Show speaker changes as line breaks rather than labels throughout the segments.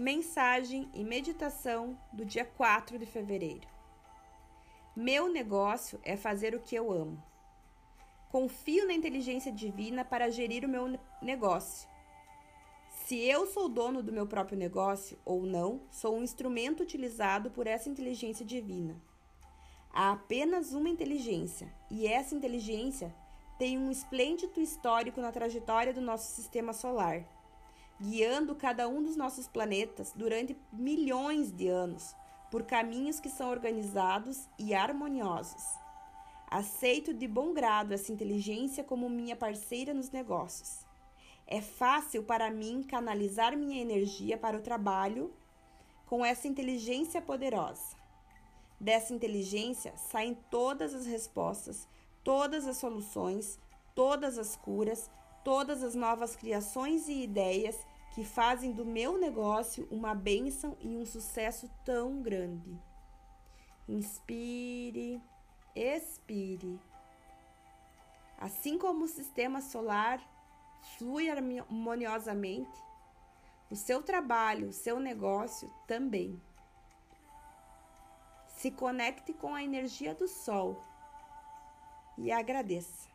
Mensagem e meditação do dia 4 de fevereiro. Meu negócio é fazer o que eu amo. Confio na inteligência divina para gerir o meu negócio. Se eu sou dono do meu próprio negócio ou não, sou um instrumento utilizado por essa inteligência divina. Há apenas uma inteligência, e essa inteligência tem um esplêndido histórico na trajetória do nosso sistema solar guiando cada um dos nossos planetas durante milhões de anos por caminhos que são organizados e harmoniosos. Aceito de bom grado essa inteligência como minha parceira nos negócios. É fácil para mim canalizar minha energia para o trabalho com essa inteligência poderosa. Dessa inteligência saem todas as respostas, todas as soluções, todas as curas, todas as novas criações e ideias que fazem do meu negócio uma bênção e um sucesso tão grande. Inspire, expire. Assim como o sistema solar flui harmoniosamente, o seu trabalho, o seu negócio também. Se conecte com a energia do sol e agradeça.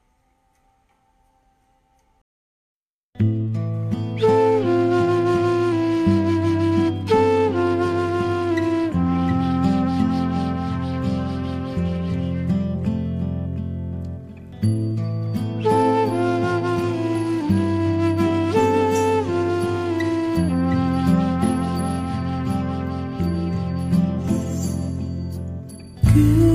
you.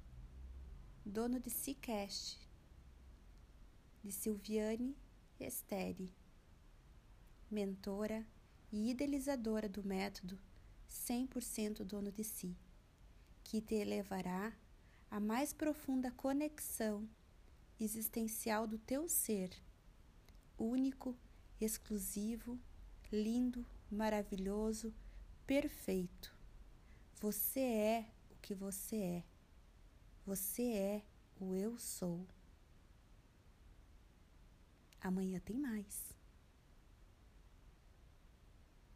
Dono de Cicast, de Silviane Esteri, mentora e idealizadora do método 100% dono de si, que te elevará à mais profunda conexão existencial do teu ser, único, exclusivo, lindo, maravilhoso, perfeito. Você é o que você é. Você é o eu sou. Amanhã tem mais.